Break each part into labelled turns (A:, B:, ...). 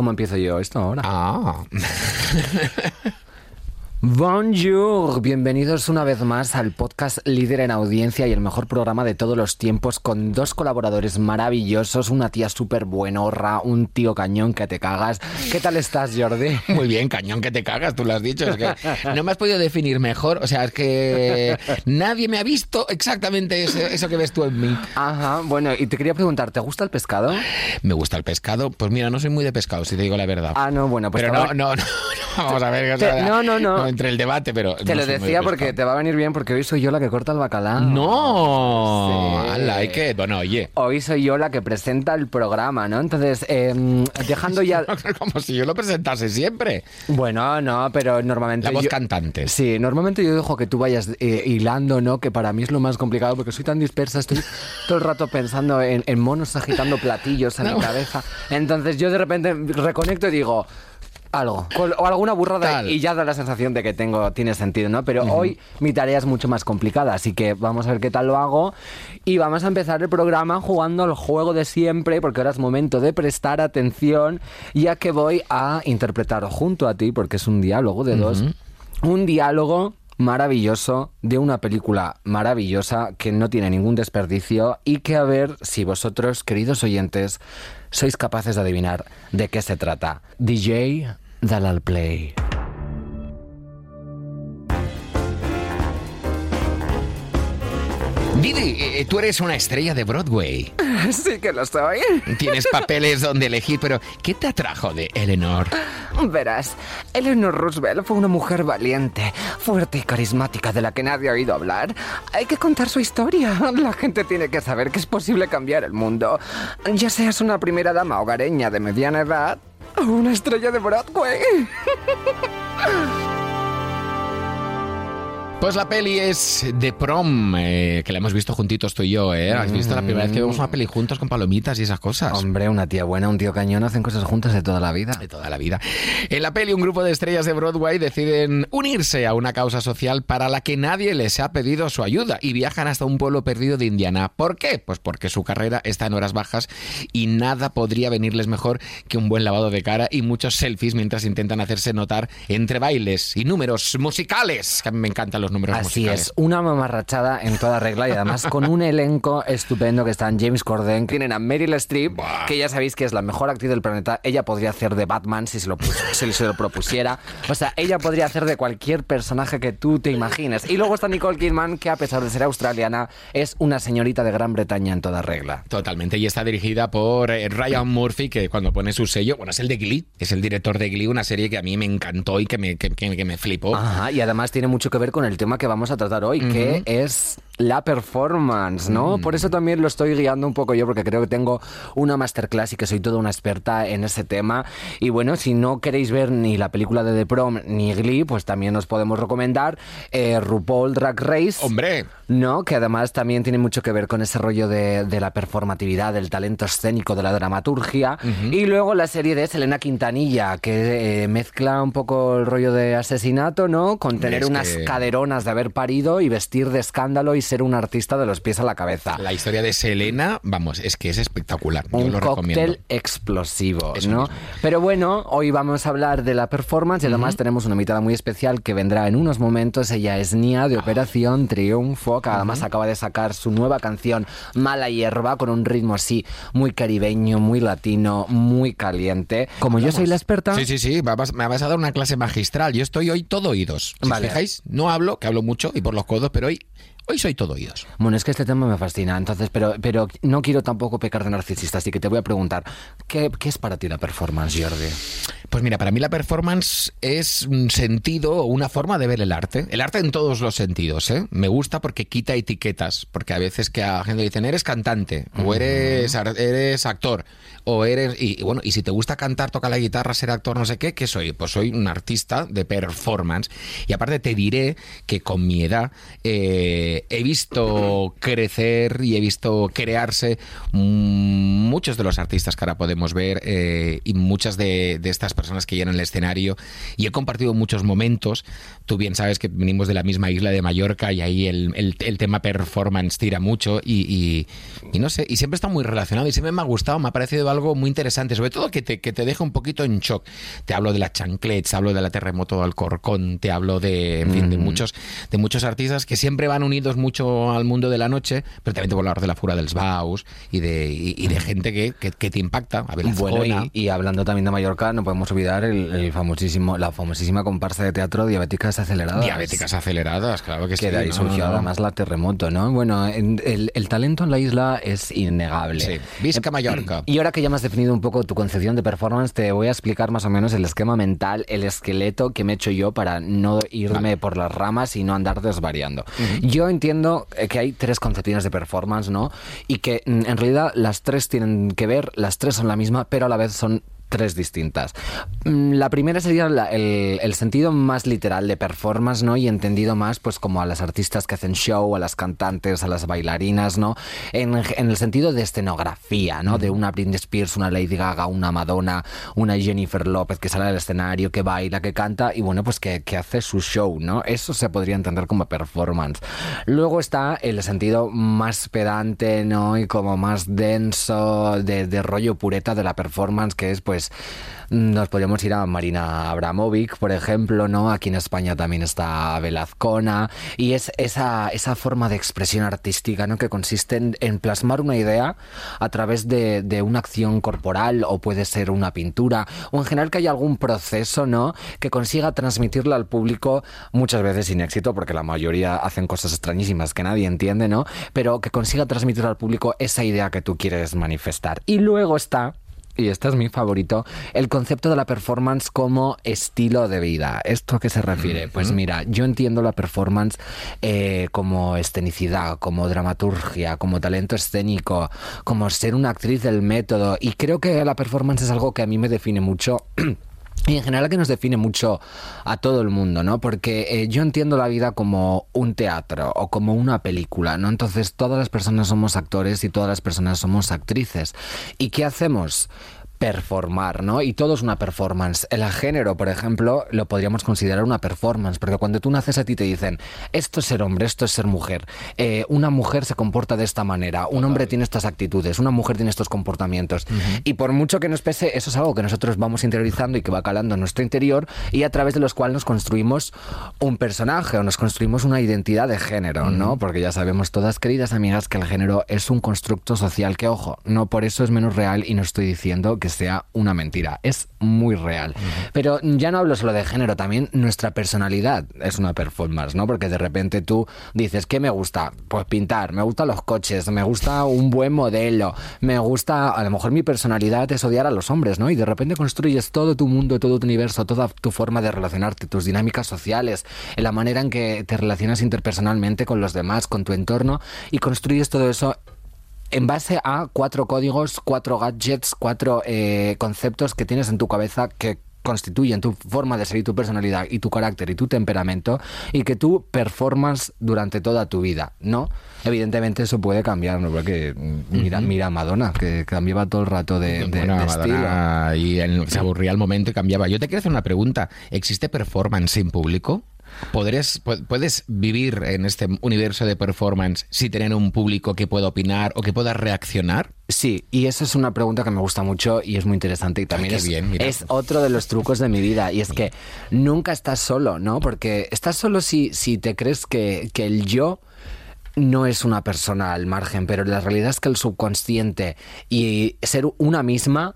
A: cómo empiezo yo esto ahora.
B: Ah.
A: Bonjour, bienvenidos una vez más al podcast líder en audiencia y el mejor programa de todos los tiempos con dos colaboradores maravillosos, una tía súper buenorra, un tío cañón que te cagas. ¿Qué tal estás, Jordi?
B: Muy bien, cañón que te cagas, tú lo has dicho. Es que no me has podido definir mejor. O sea, es que nadie me ha visto exactamente eso, eso que ves tú en mí.
A: Ajá, bueno, y te quería preguntar, ¿te gusta el pescado?
B: ¿Me gusta el pescado? Pues mira, no soy muy de pescado, si te digo la verdad.
A: Ah, no, bueno, pues
B: pero no, no, no, no, vamos a ver. o sea,
A: no, no, no.
B: Entre el debate, pero.
A: Te
B: no
A: lo decía porque te va a venir bien porque hoy soy yo la que corta el bacalao.
B: No,
A: Sí.
B: Bueno, oye.
A: Hoy soy yo la que presenta el programa, ¿no? Entonces, em, dejando ya...
B: Como si yo lo presentase siempre.
A: Bueno, no, pero normalmente...
B: La voz
A: yo-
B: cantante.
A: Sí, normalmente yo dejo que tú vayas eh, hilando, ¿no? Que para mí es lo más complicado porque soy tan dispersa, estoy todo el rato pensando en, en monos agitando platillos en mi cabeza. Entonces yo de repente reconecto y digo algo, o alguna burrada
B: Tal.
A: y ya da la sensación de que tengo tiene sentido, ¿no? Pero hoy mi tarea es mucho más complicada, así que vamos a ver qué tal lo hago y vamos a empezar el programa jugando al juego de siempre porque ahora es momento de prestar atención ya que voy a interpretar junto a ti porque es un diálogo de dos un diálogo maravilloso de una película maravillosa que no tiene ningún desperdicio y que a ver si vosotros, queridos oyentes, sois capaces de adivinar de qué se trata. DJ, dale al play.
B: Didi, eh, tú eres una estrella de Broadway.
A: Sí que lo soy.
B: Tienes papeles donde elegir, pero ¿qué te atrajo de Eleanor?
A: Verás, Eleanor Roosevelt fue una mujer valiente, fuerte y carismática de la que nadie ha oído hablar. Hay que contar su historia. La gente tiene que saber que es posible cambiar el mundo. Ya seas una primera dama hogareña de mediana edad una estrella de Broadway.
B: Pues la peli es The Prom, eh, que la hemos visto juntitos tú y yo, ¿eh? ¿Has visto la primera vez que vemos una peli juntos con palomitas y esas cosas?
A: Hombre, una tía buena, un tío cañón hacen cosas juntas de toda la vida.
B: de toda la vida. En la peli, un grupo de estrellas de Broadway deciden unirse a una causa social para la que nadie les ha pedido su ayuda y viajan hasta un pueblo perdido de Indiana. ¿Por qué? Pues porque su carrera está en horas bajas y nada podría venirles mejor que un buen lavado de cara y muchos selfies mientras intentan hacerse notar entre bailes y números musicales. Que a mí me encantan los números
A: Así
B: musicales.
A: es, una mamarrachada en toda regla y además con un elenco estupendo que están James Corden, tienen a Meryl Streep,
B: Buah.
A: que ya sabéis que es la mejor actriz del planeta. Ella podría hacer de Batman si se lo, si se lo propusiera. O sea, ella podría hacer de cualquier personaje que tú te imagines. Y luego está Nicole Kidman, que a pesar de ser australiana, es una señorita de Gran Bretaña en toda regla.
B: Totalmente, y está dirigida por eh, Ryan Murphy, que cuando pone su sello, bueno, es el de Glee, es el director de Glee, una serie que a mí me encantó y que me, que, que- que me flipó.
A: Ajá, y además tiene mucho que ver con el tema que vamos a tratar hoy, que es la performance, ¿no?
B: Mm.
A: Por eso también lo estoy guiando un poco yo, porque creo que tengo una masterclass y que soy toda una experta en ese tema. Y bueno, si no queréis ver ni la película de The Prom ni Glee, pues también os podemos recomendar eh, RuPaul Drag Race.
B: Hombre,
A: No, que además también tiene mucho que ver con ese rollo de, de la performatividad, del talento escénico, de la dramaturgia. Y luego la serie de Selena Quintanilla, que eh, mezcla un poco el rollo de asesinato, ¿no? Con tener
B: Es
A: unas
B: que-
A: caderonas de haber parido y vestir de escándalo y ser un artista de los pies a la cabeza.
B: la historia de Selena, vamos, es que es espectacular. Yo
A: un
B: lo
A: cóctel
B: recomiendo.
A: explosivo,
B: Eso
A: ¿no?
B: mismo.
A: Pero bueno, hoy vamos a hablar de la performance y además tenemos una invitada muy especial que vendrá en unos momentos. Ella es Nia
B: Ah.
A: de Operación Triunfo, que además acaba de sacar su nueva canción Mala Hierba con un ritmo así muy caribeño, muy latino, muy caliente. Como yo soy la experta,
B: Sí, sí, sí, me vas a dar una clase magistral. Yo estoy hoy todo oídos. Si
A: Vale.
B: os fijáis, no hablo, que hablo mucho y por los codos, pero hoy, hoy soy todo oídos.
A: Bueno, es que este tema me fascina, entonces, pero, pero no quiero tampoco pecar de narcisista, así que te voy a preguntar, ¿qué, qué es para ti la performance, Jordi?
B: Pues mira, para mí la performance es un sentido o una forma de ver el arte. El arte en todos los sentidos, ¿eh? Me gusta porque quita etiquetas, porque a veces que a gente dicen, eres cantante, o eres, eres actor, o eres... Y, y bueno, y si te gusta cantar, tocar la guitarra, ser actor, no sé qué, ¿qué soy? Pues soy un artista de performance. Y aparte te diré que con mi edad eh, he visto crecer y he visto crearse muchos de los artistas que ahora podemos ver eh, y muchas de, de estas personas que llenan el escenario y he compartido muchos momentos. Tú bien sabes que venimos de la misma isla de Mallorca y ahí el, el, tema performance tira mucho y, y, no sé, y siempre está muy relacionado y siempre me ha gustado, me ha parecido algo muy interesante, sobre todo que te, que te deja un poquito en shock. Te hablo de la chanclets, hablo de la terremoto de Alcorcón, te hablo de, en fin, de, muchos, de muchos artistas que siempre van unidos mucho al mundo de la noche, pero también te voy a hablar de la Fura del Baus y de, y, de gente que, que, te impacta. A ver,
A: bueno, y, hablando también de Mallorca, no podemos olvidar el, famosísimo, la famosísima comparsa de teatro Diabéticas Aceleradas.
B: Diabéticas Aceleradas, claro que, sí.
A: Que de ahí surgió además la terremoto, ¿no? Bueno, el, el, talento en la isla es innegable. Sí.
B: Visca Mallorca.
A: Y ahora que ya me has definido un poco tu concepción de performance, te voy a explicar más o menos el esquema mental, el esqueleto que me he hecho yo para no irme por las ramas y no andar desvariando. Yo entiendo eh, que hay tres concepciones de performance, ¿no? Y que mm, en realidad las tres tienen que ver, las tres son la misma, pero a la vez son tres distintas. Mm, la primera sería el, sentido más literal de performance, ¿no? Y entendido más, pues, como a las artistas que hacen show, a las cantantes, a las bailarinas, ¿no? En, el sentido de escenografía, ¿no? De una Britney Spears, una Lady Gaga, una Madonna, una Jennifer López que sale al escenario, que baila, que canta y, bueno, pues que, hace su show, ¿no? Eso se podría entender como performance. Luego está el sentido más pedante, ¿no? Y como más denso, de, de rollo pureta de la performance, que es, pues, pues nos podríamos ir a Marina Abramovic, por ejemplo, ¿no? Aquí en España también está Velazcona, y es esa, esa forma de expresión artística, ¿no? Que consiste en, plasmar una idea a través de, de, una acción corporal, o puede ser una pintura, o en general que haya algún proceso, ¿no? Que consiga transmitirla al público, muchas veces sin éxito, porque la mayoría hacen cosas extrañísimas que nadie entiende, ¿no? Pero que consiga transmitir al público esa idea que tú quieres manifestar. Y luego está y este es mi favorito, el concepto de la performance como estilo de vida. ¿Esto a qué se refiere? Pues mira, yo entiendo la performance eh, como escenicidad, como dramaturgia, como talento escénico, como ser una actriz del método. Y creo que la performance es algo que a mí me define mucho. Y en general que nos define mucho a todo el mundo, ¿no? Porque eh, yo entiendo la vida como un teatro o como una película, ¿no? Entonces todas las personas somos actores y todas las personas somos actrices. ¿Y qué hacemos? Performar, ¿no? Y todo es una performance. El género, por ejemplo, lo podríamos considerar una performance, porque cuando tú naces a ti te dicen, esto es ser hombre, esto es ser mujer, eh, una mujer se comporta de esta manera, un hombre tiene estas actitudes, una mujer tiene estos comportamientos. Y por mucho que nos pese, eso es algo que nosotros vamos interiorizando y que va calando en nuestro interior y a través de los cuales nos construimos un personaje o nos construimos una identidad de género, ¿no? Porque ya sabemos todas, queridas amigas, que el género es un constructo social que, ojo, no por eso es menos real y no estoy diciendo que sea una mentira. Es muy real. Pero ya no hablo solo de género, también nuestra personalidad es una performance, ¿no? Porque de repente tú dices, ¿qué me gusta? Pues pintar, me gustan los coches, me gusta un buen modelo, me gusta, a lo mejor mi personalidad es odiar a los hombres, ¿no? Y de repente construyes todo tu mundo, todo tu universo, toda tu forma de relacionarte, tus dinámicas sociales, en la manera en que te relacionas interpersonalmente con los demás, con tu entorno, y construyes todo eso en base a cuatro códigos, cuatro gadgets, cuatro eh, conceptos que tienes en tu cabeza que constituyen tu forma de ser y tu personalidad y tu carácter y tu temperamento y que tú performas durante toda tu vida, ¿no? Evidentemente eso puede cambiar, ¿no? Porque mm, mira, mira a Madonna, que cambiaba todo el rato de, estilo.
B: Y se aburría al momento y cambiaba. Yo te quiero hacer una pregunta. ¿Existe performance sin público? ¿Podrías, ¿Puedes vivir en este universo de performance si tener un público que pueda opinar o que pueda reaccionar?
A: Sí, y esa es una pregunta que me gusta mucho y es muy interesante y también es, es, otro de los trucos de mi vida y es que nunca estás solo, ¿no? Porque estás solo si, si te crees que, que el yo no es una persona al margen, pero la realidad es que el subconsciente y ser una misma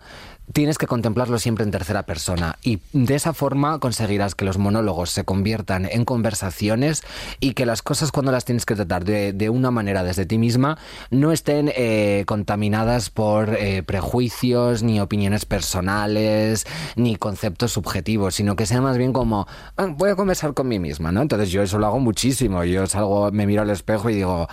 A: tienes que contemplarlo siempre en tercera persona y de esa forma conseguirás que los monólogos se conviertan en conversaciones y que las cosas cuando las tienes que tratar de, una manera desde ti misma no estén eh, contaminadas por eh, prejuicios ni opiniones personales ni conceptos subjetivos, sino que sea más bien como ah, voy a conversar con mí misma, ¿no? Entonces yo eso lo hago muchísimo, yo salgo, me miro al espejo y digo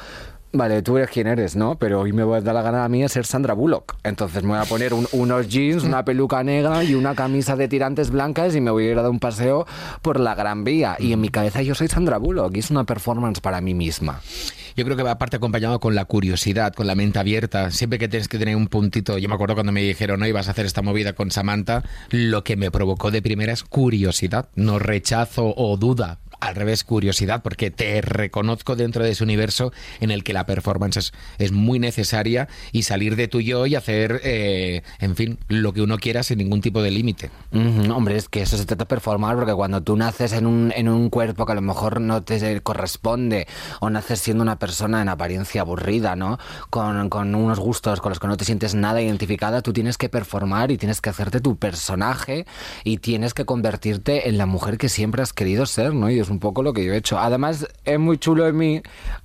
A: Vale, tú eres quien eres, ¿no? Pero hoy me voy a dar la gana a mí de ser Sandra Bullock. Entonces me voy a poner unos jeans, una peluca negra y una camisa de tirantes blancas y me voy a ir a dar un paseo por la Gran Vía. Y en mi cabeza yo soy Sandra Bullock y es una performance para mí misma.
B: yo creo que va aparte acompañado con la curiosidad, con la mente abierta. Siempre que tienes que tener un puntito, yo me acuerdo cuando me dijeron, no, ibas a hacer esta movida con Samantha, lo que me provocó de primera es curiosidad, no rechazo o duda al revés, curiosidad, porque te reconozco dentro de ese universo en el que la performance es, muy necesaria y salir de tu yo y hacer, eh, en fin, lo que uno quiera sin ningún tipo de límite.
A: Hombre, es que eso se trata de performar, porque cuando tú naces en un, en un cuerpo que a lo mejor no te corresponde, o naces siendo una persona en apariencia aburrida, ¿no? Con, con unos gustos con los que no te sientes nada identificada, tú tienes que performar y tienes que hacerte tu personaje y tienes que convertirte en la mujer que siempre has querido ser, ¿no? Y es un poco lo que yo he hecho. Además, es muy chulo en mí,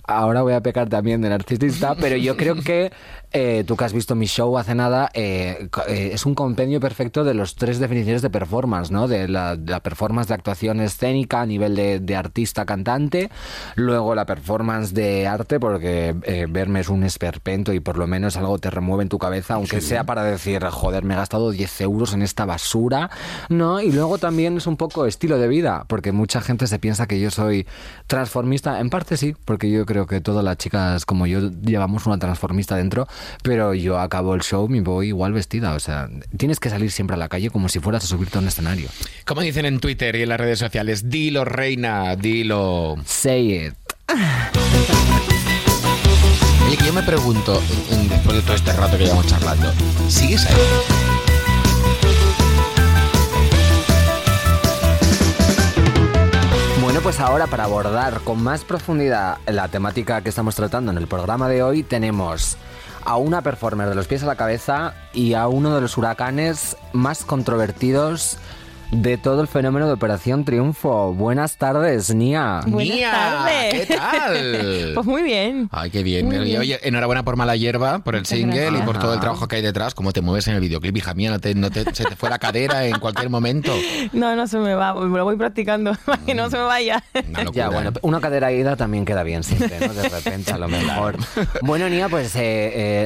A: ahora voy a pecar también de narcisista, pero yo creo que eh, tú que has visto mi show hace nada, eh, eh, es un compendio perfecto de los tres definiciones de performance, ¿no? De la, de la performance de actuación escénica a nivel de, de artista-cantante, luego la performance de arte, porque eh, verme es un esperpento y por lo menos algo te remueve en tu cabeza, aunque sea para decir, joder, me he gastado 10 euros en esta basura, ¿no? Y luego también es un poco estilo de vida, porque mucha gente se piensa que yo soy transformista, en parte sí, porque yo creo que todas las chicas como yo llevamos una transformista dentro, pero yo acabo el show y voy igual vestida, o sea, tienes que salir siempre a la calle como si fueras a subirte a un escenario.
B: Como dicen en Twitter y en las redes sociales, dilo reina, dilo.
A: Say it.
B: Oye, que yo me pregunto, después de todo este rato que llevamos charlando, ¿sigues ahí?
A: Pues ahora para abordar con más profundidad la temática que estamos tratando en el programa de hoy, tenemos a una performer de los pies a la cabeza y a uno de los huracanes más controvertidos de todo el fenómeno de Operación Triunfo. Buenas tardes, Nia.
C: Buenas
B: Nia,
C: tardes.
B: ¿qué tal?
C: Pues muy bien.
B: Ay, qué bien.
C: Muy
B: Oye,
C: bien.
B: Oye, enhorabuena por Mala Hierba, por el single y por todo el trabajo que hay detrás. Cómo te mueves en el videoclip, hija mía, no te, no te- se te fue la cadera en cualquier momento.
C: No, no se me va. Me lo voy practicando para que no se me vaya.
B: Una locura.
A: Ya, bueno, una cadera ida también queda bien siempre, ¿no? De repente, a lo mejor. Bueno, Nia, pues eh,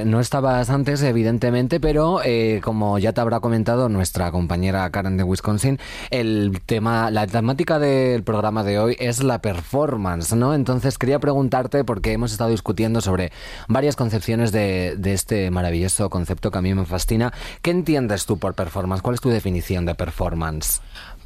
A: eh, no estabas antes, evidentemente, pero eh, como ya te habrá comentado nuestra compañera Karen de Wisconsin, el tema, la temática del programa de hoy es la performance, ¿no? Entonces quería preguntarte, porque hemos estado discutiendo sobre varias concepciones de, de este maravilloso concepto que a mí me fascina. ¿Qué entiendes tú por performance? ¿Cuál es tu definición de performance?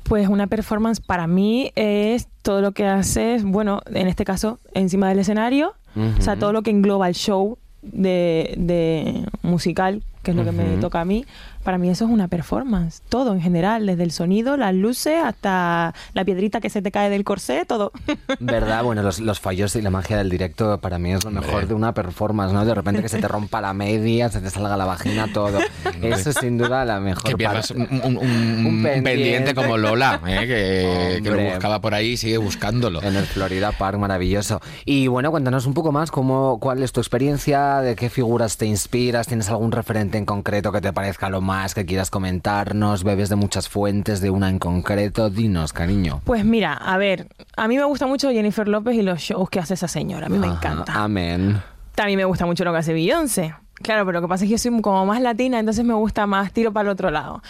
C: Pues una performance para mí es todo lo que haces, bueno, en este caso, encima del escenario. O sea, todo lo que engloba el show de, de musical, que es lo que me toca a mí. Para mí eso es una performance. Todo en general, desde el sonido, las luces, hasta la piedrita que se te cae del corsé, todo.
A: ¿Verdad? Bueno, los, los fallos y la magia del directo para mí es lo mejor
B: Hombre.
A: de una performance, ¿no? De repente que se te rompa la media, se te salga la vagina, todo. Eso es sin duda la mejor
B: Que pierdas un, un- un- un
A: Un
B: pendiente.
A: pendiente.
B: como Lola, ¿eh? que, que lo buscaba por ahí y sigue buscándolo.
A: En el Florida Park, maravilloso. Y bueno, cuéntanos un poco más cómo, cuál es tu experiencia, de qué figuras te inspiras, tienes algún referente en concreto que te parezca lo más que quieras comentarnos, bebes de muchas fuentes, de una en concreto, dinos, cariño.
C: Pues mira, a ver, a mí me gusta mucho Jennifer López y los shows que hace esa señora. A mí me
A: Ajá,
C: encanta.
A: Amén.
C: También me gusta mucho lo que hace Beyoncé. Claro, pero lo que pasa es que yo soy como más latina, entonces me gusta más tiro para el otro lado.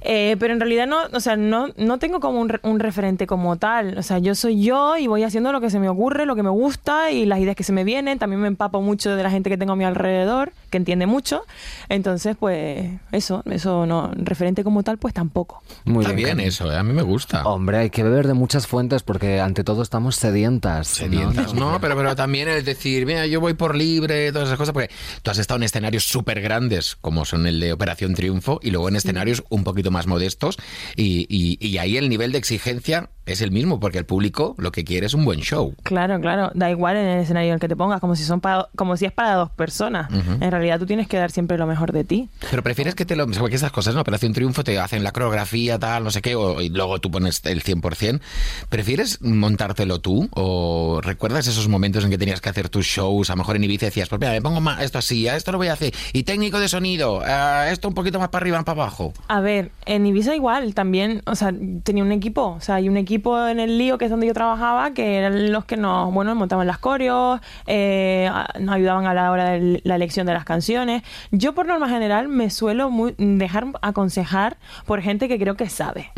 C: Eh, pero en realidad no, o sea, no, no tengo como un, un referente como tal. O sea, yo soy yo y voy haciendo lo que se me ocurre, lo que me gusta y las ideas que se me vienen. También me empapo mucho de la gente que tengo a mi alrededor, que entiende mucho. Entonces, pues eso, eso no, referente como tal, pues tampoco.
A: Muy
B: Está bien eso, ¿eh? a mí me gusta.
A: Hombre, hay que beber de muchas fuentes porque ante todo estamos sedientas. ¿no?
B: Sedientas, ¿no? Pero, pero también el decir, mira, yo voy por libre, todas esas cosas, porque tú has estado en escenarios súper grandes, como son el de Operación Triunfo, y luego en escenarios un poquito más modestos, y, y- y ahí el nivel de exigencia es el mismo, porque el público lo que quiere es un buen show.
C: Claro, claro. Da igual en el escenario en el que te pongas, como si son para, como si es para dos personas. En realidad tú tienes que dar siempre lo mejor de ti.
B: Pero prefieres que te lo... Porque estas cosas, ¿no? Operación Triunfo te hacen la coreografía, tal, no sé qué, o, y luego tú pones el 100%. ¿Prefieres montártelo tú? ¿O recuerdas esos momentos en que tenías que hacer tus shows? A lo mejor en Ibiza decías, pues mira, me pongo más, esto así, a esto lo voy a hacer. Y técnico de sonido, a esto un poquito más para arriba, para abajo.
C: A ver, en Ibiza igual, también, o sea, tenía un equipo, o sea, hay un equipo en el lío que es donde yo trabajaba, que eran los que nos, bueno, montaban las coreos, eh, nos ayudaban a la hora de la elección de las canciones. Yo por norma general me suelo muy- dejar aconsejar por gente que creo que sabe.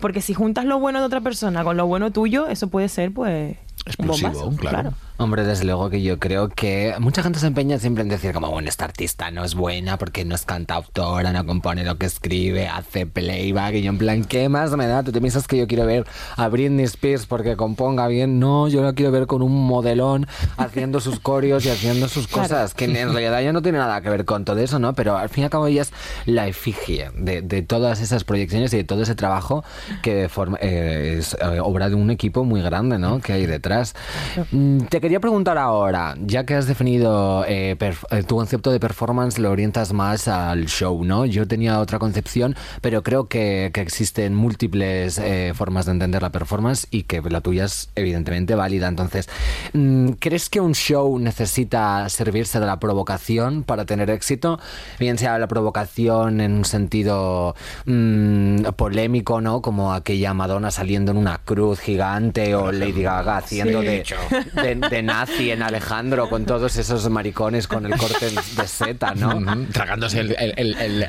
C: Porque si juntas lo bueno de otra persona con lo bueno tuyo, eso puede ser, pues, un
B: Explosivo, claro.
A: Hombre, desde luego que yo creo que mucha gente se empeña siempre en decir como, bueno, esta artista no es buena porque no es cantautora, no compone lo que escribe, hace playback y yo en plan, ¿qué más me da? ¿Tú te piensas que yo quiero ver a Britney Spears porque componga bien? No, yo la quiero ver con un modelón haciendo sus coreos y haciendo sus cosas, que en realidad ya no tiene nada que ver con todo eso, ¿no? Pero al fin y al cabo ella es la efigie de, de todas esas proyecciones y de todo ese trabajo que forma, eh, es eh, obra de un equipo muy grande, ¿no? Que hay detrás. Mm, Te quería preguntar ahora, ya que has definido eh, eh, tu concepto de performance, lo orientas más al show, ¿no? Yo tenía otra concepción, pero creo que, que existen múltiples eh, formas de entender la performance y que la tuya es evidentemente válida. Entonces, mm, ¿crees que un show necesita servirse de la provocación para tener éxito? Bien sea la provocación en un sentido mm, polémico, ¿no? Como aquella Madonna saliendo en una cruz gigante o Lady Gaga haciendo de, de, de nazi en Alejandro con todos esos maricones con el corte de seta, ¿no?
B: Tragándose el, el, el- el-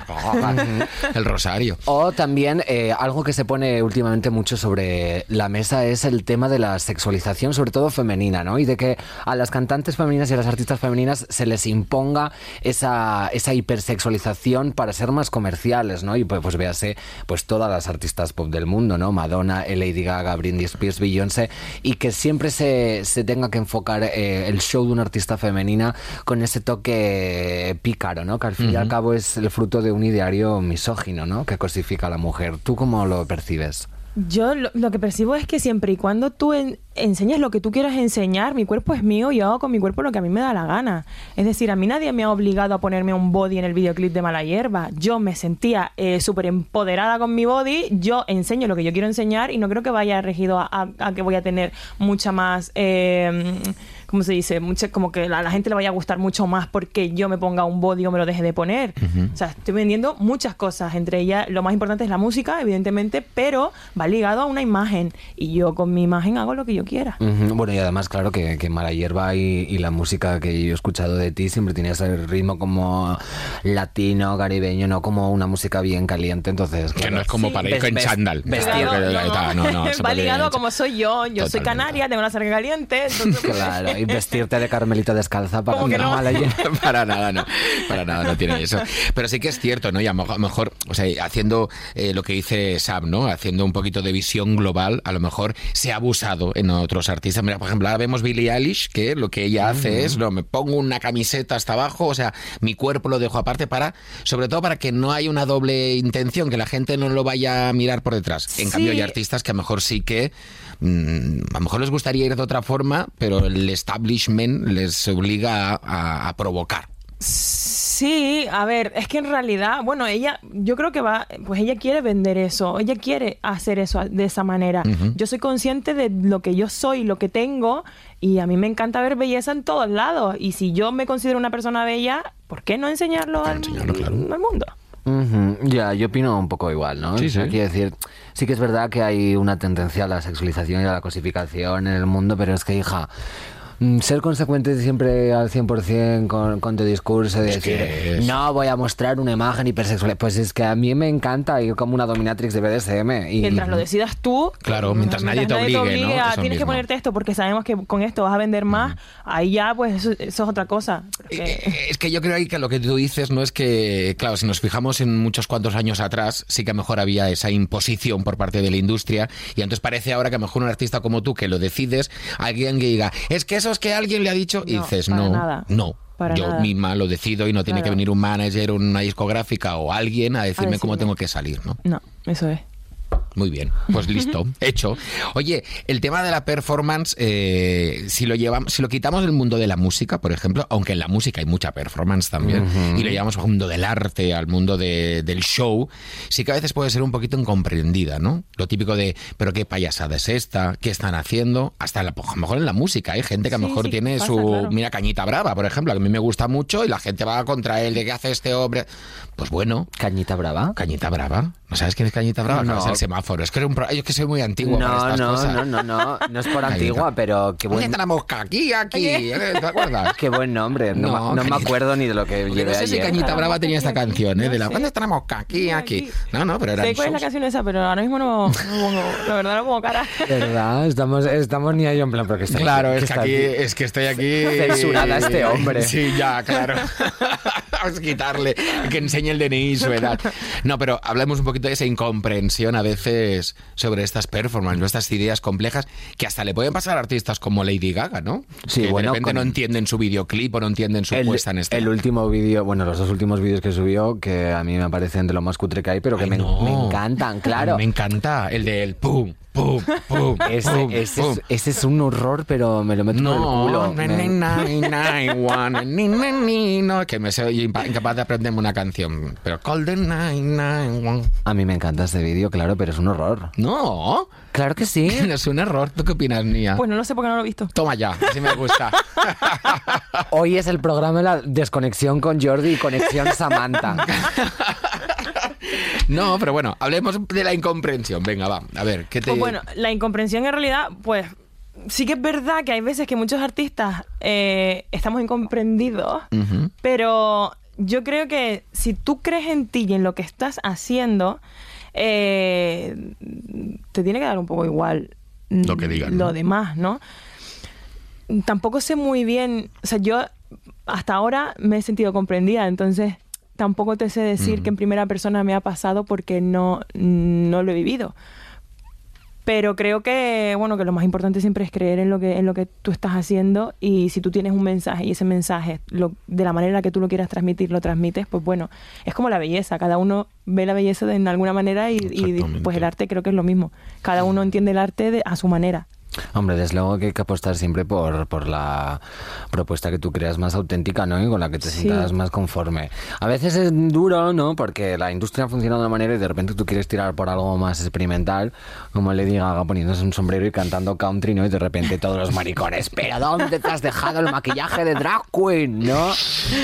B: el rosario.
A: O también eh, algo que se pone últimamente mucho sobre la mesa es el tema de la sexualización, sobre todo femenina, ¿no? Y de que a las cantantes femeninas y a las artistas femeninas se les imponga esa, esa hipersexualización para ser más comerciales, ¿no? Y pues, pues véase, pues todas las artistas pop del mundo, ¿no? Madonna, Lady Gaga, Britney Spears, Beyoncé, y que siempre se, se tenga que enfocar eh, el show de una artista femenina con ese toque pícaro, ¿no? Que al fin y al cabo es el fruto de un ideario misógino, ¿no? Que cosifica a la mujer. ¿Tú cómo lo percibes?
C: Yo lo, que percibo es que siempre y cuando tú en- enseñes lo que tú quieras enseñar, mi cuerpo es mío y yo hago con mi cuerpo lo que a mí me da la gana. Es decir, a mí nadie me ha obligado a ponerme un body en el videoclip de Mala Hierba. Yo me sentía eh, súper empoderada con mi body, yo enseño lo que yo quiero enseñar y no creo que vaya regido a, a- a que voy a tener mucha más... Eh, ¿Cómo se dice? Mucha, como que a la gente le vaya a gustar mucho más porque yo me ponga un body o me lo deje de poner. O sea, estoy vendiendo muchas cosas. Entre ellas, lo más importante es la música, evidentemente, pero va ligado a una imagen. Y yo con mi imagen hago lo que yo quiera.
A: Bueno, y además, claro, que, que Mala Hierba y, y la música que yo he escuchado de ti siempre tiene ese ritmo como latino, caribeño, no como una música bien caliente. Entonces,
B: Que
A: claro,
B: no es como para ir
A: Ves-
B: con
A: ves-
B: chándal.
A: vestido-
B: Claro,
C: Ligado-
B: no, no, se
C: va ligado a como soy yo. Yo soy canaria, tengo la sangre caliente. Entonces, pues,
A: Claro, y vestirte de Carmelita descalza para
C: ¿Cómo que no?
B: Para nada, no. Para nada, no tiene eso. Pero sí que es cierto, ¿no? Y a lo mejor, o sea, haciendo eh, lo que dice Sam, ¿no? Haciendo un poquito de visión global, a lo mejor se ha abusado en otros artistas. Mira, por ejemplo, ahora vemos Billie Eilish, que lo que ella hace es, no, me pongo una camiseta hasta abajo, o sea, mi cuerpo lo dejo aparte para, sobre todo para que no haya una doble intención, que la gente no lo vaya a mirar por detrás. En
C: Sí.
B: cambio, hay artistas que a lo mejor sí que mm, a lo mejor les gustaría ir de otra forma, pero el establishment les obliga a- a- a provocar.
C: Sí, a ver, es que en realidad, bueno, ella, yo creo que va, pues ella quiere vender eso, ella quiere hacer eso de esa manera. Yo soy consciente de lo que yo soy, lo que tengo, y a mí me encanta ver belleza en todos lados. Y si yo me considero una persona bella, ¿por qué no enseñarlo, al,
B: enseñarlo, claro.
C: al mundo?
A: Ujú, Ya, yo opino un poco igual, ¿no?
B: Sí, sí.
A: Quiero decir, sí que es verdad que hay una tendencia a la sexualización y a la cosificación en el mundo, pero es que, hija, ser consecuente siempre al 100% con, con tu discurso de
B: Es
A: decir,
B: es-
A: no voy a mostrar una imagen hipersexual, pues es que a mí me encanta ir como una dominatrix de BDSM. Y,
C: Mientras lo decidas tú.
B: Claro, mientras nadie te obligue, ¿no?
C: a,
B: Eso
C: tienes que ponerte esto porque sabemos que con esto vas a vender más. Ahí ya, pues eso, eso es otra cosa. Porque-
B: Eh, Es que yo creo ahí que lo que tú dices no es que, claro, si nos fijamos en muchos cuantos años atrás, sí que a lo mejor había esa imposición por parte de la industria y entonces parece ahora que a lo mejor un artista como tú que lo decides, alguien que diga, es que eso es que alguien le ha dicho y
C: No,
B: dices, no,
C: nada.
B: no.
C: Para
B: yo
C: nada.
B: misma lo decido y no tiene que venir un manager, una discográfica o alguien a decirme cómo tengo que salir, ¿no?
C: No, eso es.
B: Muy bien, pues listo, hecho. Oye, el tema de la performance, eh, si lo llevamos, si lo quitamos del mundo de la música, por ejemplo, aunque en la música hay mucha performance también, y lo llevamos al mundo del arte, al mundo de- del show, sí que a veces puede ser un poquito incomprendida, ¿no? Lo típico de, pero qué payasada es esta, qué están haciendo, hasta la, a lo mejor en la música, hay gente que a lo
C: Sí,
B: mejor
C: sí,
B: tiene
C: pasa,
B: su,
C: claro.
B: mira, Cañita Brava, por ejemplo, que a mí me gusta mucho y la gente va contra él, de qué hace este hombre. Pues bueno,
A: Cañita brava.
B: Cañita Brava. ¿No sabes quién es Cañita Brava?
A: No.
B: Es el semáforo semáforo. Es que, era un pro- yo es que soy muy antiguo para
A: No,
B: estas
A: no,
B: cosas.
A: no, no, no, no es por antigua, pero qué
B: ¿Dónde
A: buen,
B: mosca? Aquí, aquí. ¿eh? ¿Te acuerdas?
A: qué buen nombre. No,
B: No,
A: me- no me
B: Cañita.
A: acuerdo ni de lo que llevé
B: no sé si
A: ayer.
B: Cañita Brava tenía esta canción, ¿eh?
C: No
B: De la,
C: sé.
B: ¿Dónde está la mosca? Aquí, aquí.
C: Aquí.
B: No, no, pero era
C: Sé cuál es la canción esa, pero ahora mismo no, pongo, la verdad no pongo cara.
A: ¿Verdad? Estamos, estamos ni ahí en plan, porque está
B: Claro,
A: aquí,
B: es que aquí. es que estoy aquí.
A: Censurada este hombre.
B: Sí, ya, claro. Vamos a quitarle que enseñe el DNI y su edad. No, pero hablemos un poquito de esa incomprensión a veces sobre estas performances, ¿no? estas ideas complejas que hasta le pueden pasar a artistas como Lady Gaga, ¿no?
A: Sí,
B: que
A: bueno,
B: de repente
A: con-
B: no entienden su videoclip o no entienden su
A: El,
B: puesta en escena.
A: el último vídeo, bueno, los dos últimos vídeos que subió, que a mí me parecen de lo más cutre que hay, pero que
B: Ay,
A: me,
B: no.
A: me encantan, claro.
B: Me encanta el del pum, pum, pum.
A: Ese,
B: pum,
A: ese es, ese es un horror, pero me lo meto
B: No,
A: por el culo.
B: ni, ni, no, que me impa- incapaz de aprenderme una canción. Pero call the nine, nine, one.
A: A mí me encanta este vídeo, claro, pero es un horror.
B: No,
A: Claro que sí.
B: no es un error. ¿Tú qué opinas, Nia?
C: Pues no lo sé porque no lo he visto.
B: Toma ya, así me gusta.
A: Hoy es el programa de la desconexión con Jordi y conexión Samantha.
B: No, pero bueno, hablemos de la incomprensión. Venga, va. A ver, ¿qué te...
C: Pues bueno, la incomprensión en realidad, pues sí que es verdad que hay veces que muchos artistas eh, estamos incomprendidos, pero yo creo que si tú crees en ti y en lo que estás haciendo, eh, te tiene que dar un poco igual
B: Lo que digan,
C: lo
B: ¿no?
C: demás, ¿no? Tampoco sé muy bien, o sea, yo hasta ahora me he sentido comprendida, entonces tampoco te sé decir que en primera persona me ha pasado porque no, no lo he vivido. Pero creo que, bueno, que lo más importante siempre es creer en lo que, en lo que tú estás haciendo y si tú tienes un mensaje y ese mensaje, lo, de la manera que tú lo quieras transmitir, lo transmites, pues bueno, es como la belleza, cada uno ve la belleza de en alguna manera y, y, pues el arte creo que es lo mismo. Cada uno entiende el arte de- a su manera.
A: Hombre, desde luego que hay que apostar siempre por, por la propuesta que tú creas más auténtica, ¿no? Y con la que te
C: Sí.
A: sientas más conforme. A veces es duro, ¿no? Porque la industria funciona de una manera y de repente tú quieres tirar por algo más experimental, como Lady Gaga poniéndose un sombrero y cantando country, ¿no? Y de repente todos los maricones, ¿pero dónde te has dejado el maquillaje de drag queen, ¿no?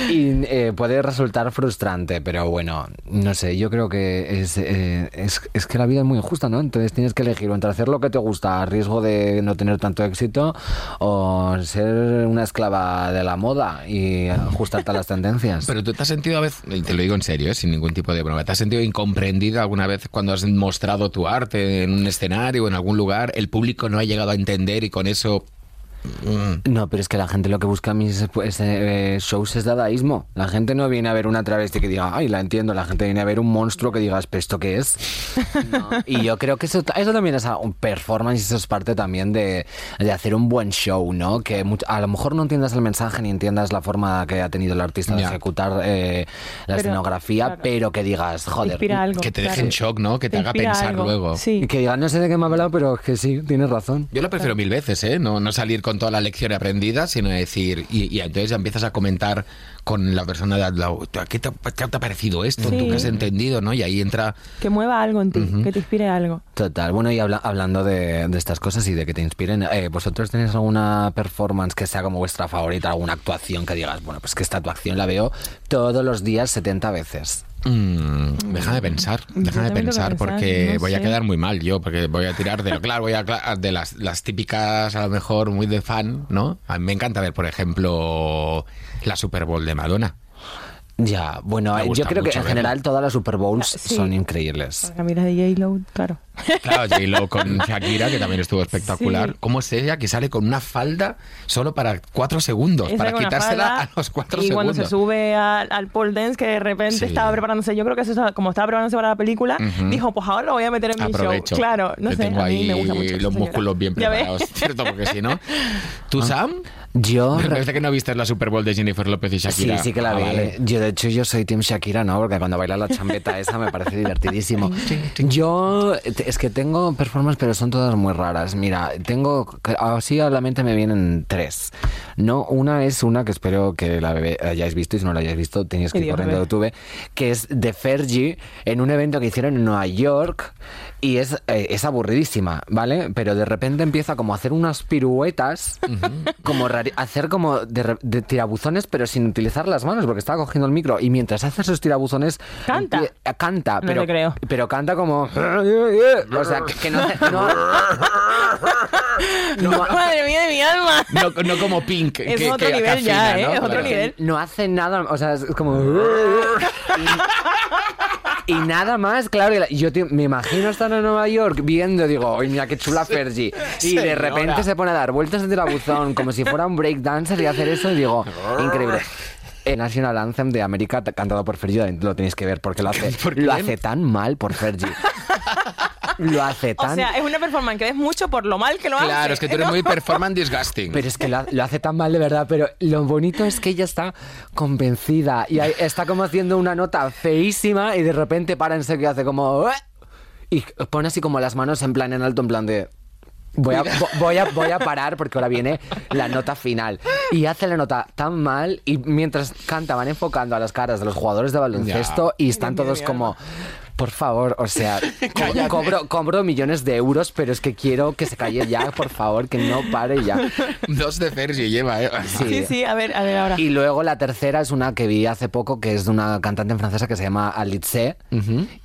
A: Y eh, puede resultar frustrante, pero bueno, no sé, yo creo que es, eh, es, es que la vida es muy injusta, ¿no? Entonces tienes que elegir entre hacer lo que te gusta a riesgo de no tener tanto éxito o ser una esclava de la moda y ajustarte a las tendencias.
B: Pero tú te has sentido a veces, te lo digo en serio, ¿eh? sin ningún tipo de broma, ¿te has sentido incomprendida alguna vez cuando has mostrado tu arte en un escenario o en algún lugar? El público no ha llegado a entender y con eso... mm,
A: No, pero es que la gente lo que busca a mis pues, eh, shows es dadaísmo. La gente no viene a ver una travesti que diga, ay, la entiendo. La gente viene a ver un monstruo que digas, ¿pero esto qué es? No. Y yo creo que eso, eso también es un performance y eso es parte también de, de hacer un buen show, ¿no? Que much- a lo mejor no entiendas el mensaje ni entiendas la forma que ha tenido el artista de ejecutar eh, la
C: Pero,
A: escenografía,
C: claro.
A: pero que digas, joder.
C: algo.
B: que te
C: claro.
B: deje en shock, ¿no? Que te, haga pensar
C: algo.
B: luego.
C: Sí.
A: Que digas, no sé de qué me ha hablado, pero es que sí, tienes razón.
B: Yo lo prefiero mil veces, ¿eh? No, no salir con toda la lección aprendida, sino decir, y, y entonces ya empiezas a comentar con la persona de al lado, ¿qué te, qué te ha parecido esto? ¿Tú
C: Sí.
B: qué has entendido? ¿no? Y ahí entra...
C: Que mueva algo en ti, que te inspire algo.
A: Total. Bueno, y habla- hablando de, de estas cosas y de que te inspiren, eh, ¿vosotros tenéis alguna performance que sea como vuestra favorita, alguna actuación que digas, bueno, pues que esta actuación la veo todos los días 70 veces?
B: Mm, déjame pensar,
C: Yo
B: déjame
C: también tengo que
B: pensar,
C: pensar,
B: porque
C: no
B: voy a quedar muy mal yo, porque voy a tirar de lo claro, voy a de las, las típicas, a lo mejor muy de fan, ¿no? A mí me encanta ver, por ejemplo, la Super Bowl de Madonna.
A: Ya, bueno, yo creo que en
B: verlo.
A: general todas las Super Bowls
C: Ah, sí.
A: son increíbles.
C: A mí la de J-Lo, claro.
B: Claro, J-Lo con Shakira, que también estuvo espectacular.
C: Sí.
B: ¿Cómo es ella que sale con una falda solo para cuatro segundos?
C: Esa
B: para quitársela
C: falda,
B: a los cuatro
C: y
B: segundos.
C: cuando se sube al, al pole dance, que de repente
B: Sí.
C: estaba preparándose, yo creo que eso, como estaba preparándose para la película, dijo, pues ahora lo voy a meter en mi show. Claro, no
B: Yo
C: sé,
B: tengo
C: a mí
B: ahí
C: me gusta mucho. esa
B: los músculos bien preparados, ¿cierto? Porque si no...
A: Ah.
B: ¿Tú, Sam?
A: Yo...
B: Parece que no viste la Super Bowl de Jennifer López y
A: Sí,
B: Shakira.
A: sí que la
B: Ah,
A: vi.
B: vale.
A: Yo, de hecho, yo soy Team Shakira, ¿no? Porque cuando baila la chambeta esa me parece divertidísimo. Yo, es que tengo performances, pero son todas muy raras. Mira, tengo, así a la mente me vienen tres. No, una es una que espero que la bebé hayáis visto y si no la hayáis visto tenéis que ir corriendo a. YouTube, que es de Fergie en un evento que hicieron en Nueva York y es, eh, es aburridísima, ¿vale? Pero de repente empieza como a hacer unas piruetas, como hacer como de, de tirabuzones pero sin utilizar las manos porque estaba cogiendo el micro y mientras hace esos tirabuzones
C: Canta.
A: eh, canta,
C: No
A: pero
C: creo.
A: pero canta como o sea, que, que no, hace- no, no,
C: Madre mía de mi alma.
B: No, no como Pink.
C: Es
B: que-
C: otro
B: que-
C: nivel ya,
B: afina,
C: ¿eh?
B: ¿no?
C: Es otro
B: Claro.
C: nivel.
A: no hace nada, o sea, es como... Y, y nada más, claro, y la- yo te- me imagino estar en Nueva York viendo, digo, ¡ay, mira qué chula Fergie! Y de repente se pone a dar vueltas en el buzón como si fuera un breakdancer y hacer eso y digo, increíble. El National Anthem de América cantado por Fergie lo tenéis que ver porque lo hace,
B: ¿Por
A: lo hace tan mal por Fergie. Lo hace
C: O
A: tan...
C: sea, es una performance que ves mucho por lo mal que lo hace.
B: Claro, es que tú eres muy performance disgusting.
A: Pero es que lo, ha- lo hace tan mal de verdad, pero lo bonito es que ella está convencida y está como haciendo una nota feísima y de repente para en serio y hace como... "Ué", Y pone así como las manos en plan en alto, en plan de... Voy a, vo- voy, a, voy a parar porque ahora viene la nota final. Y hace la nota tan mal y mientras canta van enfocando a las caras de los jugadores de baloncesto y están todos como... Por favor, o sea, co- cobro, cobro millones de euros, pero es que quiero que se calle ya, por favor, que no pare ya.
B: Dos de Fergie lleva, ¿eh?
C: Sí, sí, a ver, a ver ahora.
A: Y luego la tercera es una que vi hace poco, que es de una cantante en francesa que se llama Alice,